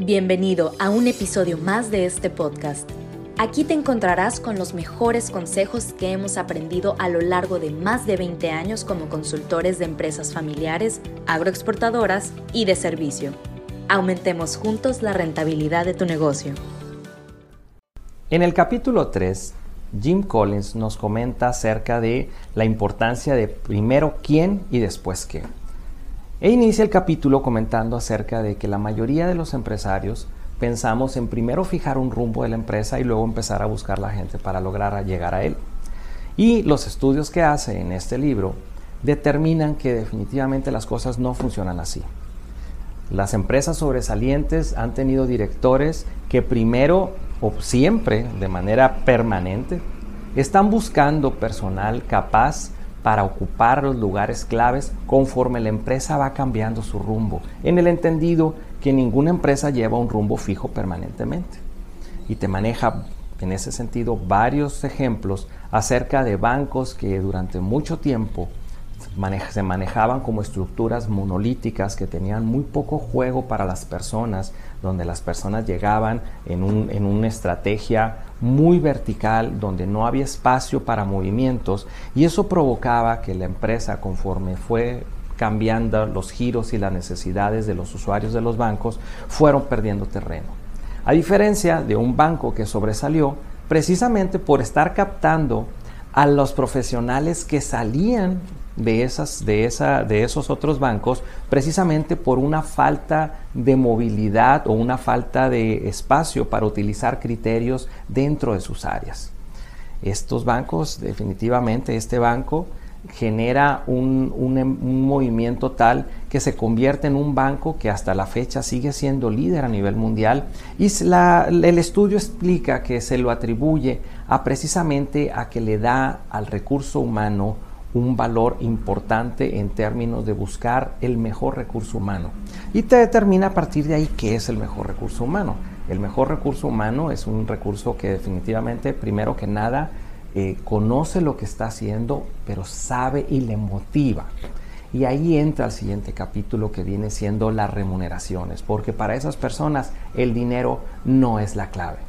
Bienvenido a un episodio más de este podcast. Aquí te encontrarás con los mejores consejos que hemos aprendido a lo largo de más de 20 años como consultores de empresas familiares, agroexportadoras y de servicio. Aumentemos juntos la rentabilidad de tu negocio. En el capítulo 3, Jim Collins nos comenta acerca de la importancia de primero quién y después qué. E inicia el capítulo comentando acerca de que la mayoría de los empresarios pensamos en primero fijar un rumbo de la empresa y luego empezar a buscar la gente para lograr llegar a él. Y los estudios que hace en este libro determinan que definitivamente las cosas no funcionan así. Las empresas sobresalientes han tenido directores que primero o siempre, de manera permanente, están buscando personal capaz para ocupar los lugares claves conforme la empresa va cambiando su rumbo, en el entendido que ninguna empresa lleva un rumbo fijo permanentemente. Y te maneja en ese sentido varios ejemplos acerca de bancos que durante mucho tiempo se manejaban como estructuras monolíticas que tenían muy poco juego para las personas, donde las personas llegaban en, en una estrategia muy vertical, donde no había espacio para movimientos, y eso provocaba que la empresa, conforme fue cambiando los giros y las necesidades de los usuarios de los bancos, fueron perdiendo terreno. A diferencia de un banco que sobresalió precisamente por estar captando a los profesionales que salían de, esas, de, esa, de esos otros bancos precisamente por una falta de movilidad o una falta de espacio para utilizar criterios dentro de sus áreas. Estos bancos, definitivamente este banco, genera un, un, movimiento tal que se convierte en un banco que hasta la fecha sigue siendo líder a nivel mundial y el estudio explica que se lo atribuye a precisamente a que le da al recurso humano un valor importante en términos de buscar el mejor recurso humano. Y te determina a partir de ahí qué es el mejor recurso humano. El mejor recurso humano es un recurso que definitivamente, primero que nada, eh, conoce lo que está haciendo, pero sabe y le motiva. Y ahí entra el siguiente capítulo que viene siendo las remuneraciones, porque para esas personas el dinero no es la clave.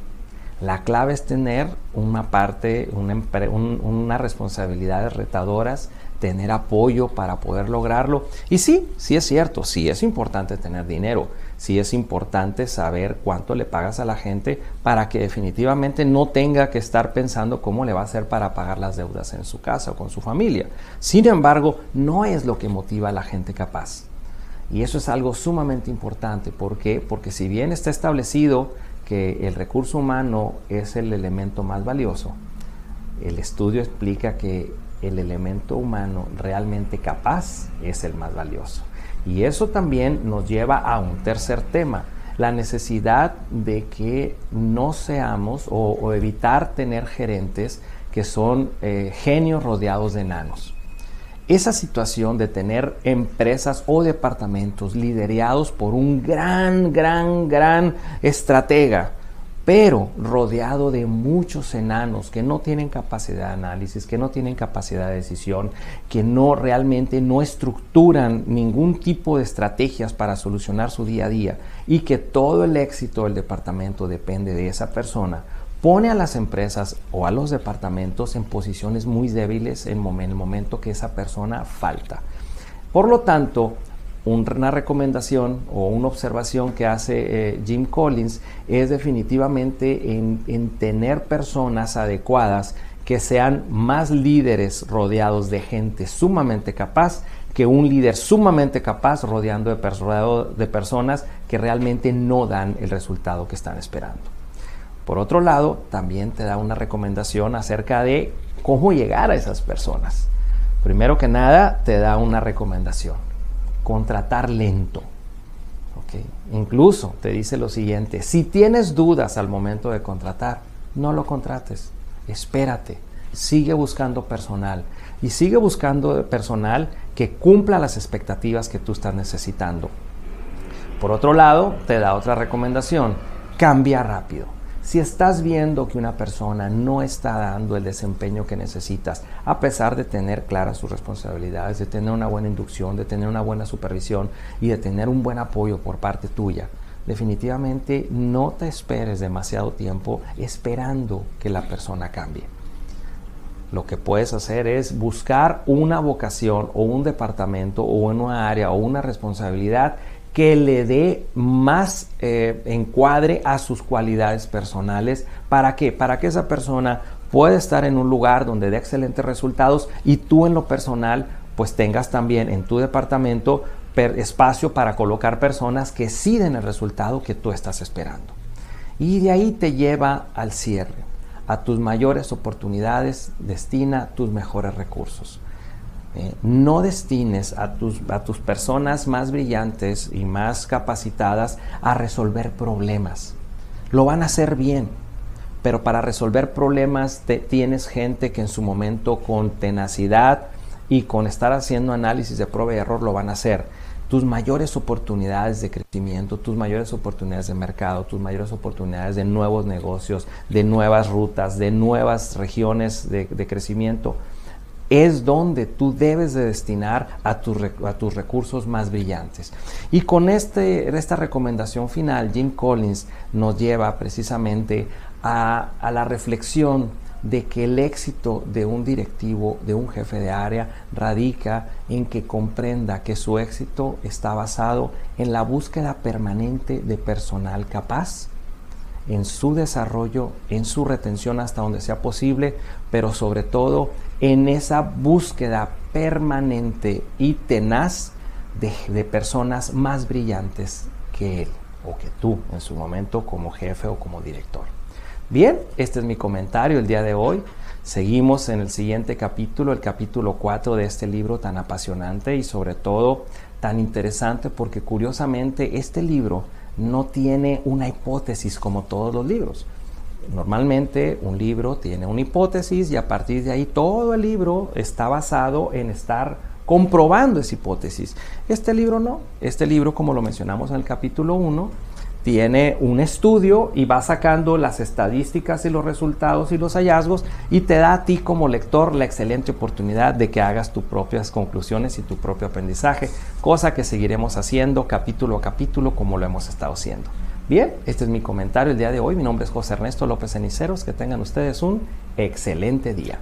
La clave es tener una parte, una, una responsabilidades retadoras, tener apoyo para poder lograrlo. Y sí, sí es cierto, sí es importante tener dinero, sí es importante saber cuánto le pagas a la gente para que definitivamente no tenga que estar pensando cómo le va a hacer para pagar las deudas en su casa o con su familia. Sin embargo, no es lo que motiva a la gente capaz. Y eso es algo sumamente importante. ¿Por qué? Porque si bien está establecido que el recurso humano es el elemento más valioso, el estudio explica que el elemento humano realmente capaz es el más valioso. Y eso también nos lleva a un tercer tema, la necesidad de que no seamos o, evitar tener gerentes que son eh, genios rodeados de enanos. Esa situación de tener empresas o departamentos liderados por un gran, gran, gran estratega, pero rodeado de muchos enanos que no tienen capacidad de análisis, que no tienen capacidad de decisión, que no realmente no estructuran ningún tipo de estrategias para solucionar su día a día y que todo el éxito del departamento depende de esa persona, pone a las empresas o a los departamentos en posiciones muy débiles en el momento que esa persona falta. Por lo tanto, una recomendación o una observación que hace eh, Jim Collins es definitivamente en, tener personas adecuadas que sean más líderes rodeados de gente sumamente capaz que un líder sumamente capaz rodeando de, de personas que realmente no dan el resultado que están esperando. Por otro lado, también te da una recomendación acerca de cómo llegar a esas personas. Primero que nada, te da una recomendación, contratar lento. Incluso te dice lo siguiente, si tienes dudas al momento de contratar, no lo contrates, espérate, sigue buscando personal y sigue buscando personal que cumpla las expectativas que tú estás necesitando. Por otro lado, te da otra recomendación, cambia rápido. Si estás viendo que una persona no está dando el desempeño que necesitas, a pesar de tener claras sus responsabilidades, de tener una buena inducción, de tener una buena supervisión y de tener un buen apoyo por parte tuya, definitivamente no te esperes demasiado tiempo esperando que la persona cambie. Lo que puedes hacer es buscar una vocación o un departamento o una área o una responsabilidad que le dé más eh, encuadre a sus cualidades personales. ¿Para qué? Para que esa persona pueda estar en un lugar donde dé excelentes resultados y tú en lo personal pues tengas también en tu departamento espacio para colocar personas que sí den el resultado que tú estás esperando. Y de ahí te lleva al cierre. A tus mayores oportunidades destina tus mejores recursos. Eh, no destines a tus, a tus personas más brillantes y más capacitadas a resolver problemas. Lo van a hacer bien, pero para resolver problemas tienes gente que en su momento con tenacidad y con estar haciendo análisis de prueba y error lo van a hacer. Tus mayores oportunidades de crecimiento, tus mayores oportunidades de mercado, tus mayores oportunidades de nuevos negocios, de nuevas rutas, de nuevas regiones de crecimiento, es donde tú debes de destinar a, a tus recursos más brillantes. Y con este, esta recomendación final, Jim Collins nos lleva precisamente a, a la reflexión de que el éxito de un directivo, de un jefe de área, radica en que comprenda que su éxito está basado en la búsqueda permanente de personal capaz, en su desarrollo, en su retención hasta donde sea posible, pero sobre todo en esa búsqueda permanente y tenaz de, personas más brillantes que él o que tú en su momento como jefe o como director. Bien, este es mi comentario el día de hoy. Seguimos en el siguiente capítulo, el capítulo 4 de este libro tan apasionante y sobre todo tan interesante porque curiosamente este libro no tiene una hipótesis como todos los libros. Normalmente un libro tiene una hipótesis y a partir de ahí todo el libro está basado en estar comprobando esa hipótesis. Este libro no. Este libro, como lo mencionamos en el capítulo 1, tiene un estudio y va sacando las estadísticas y los resultados y los hallazgos y te da a ti como lector la excelente oportunidad de que hagas tus propias conclusiones y tu propio aprendizaje, cosa que seguiremos haciendo capítulo a capítulo como lo hemos estado haciendo. Bien, este es mi comentario el día de hoy. Mi nombre es José Ernesto López Ceniceros. Que tengan ustedes un excelente día.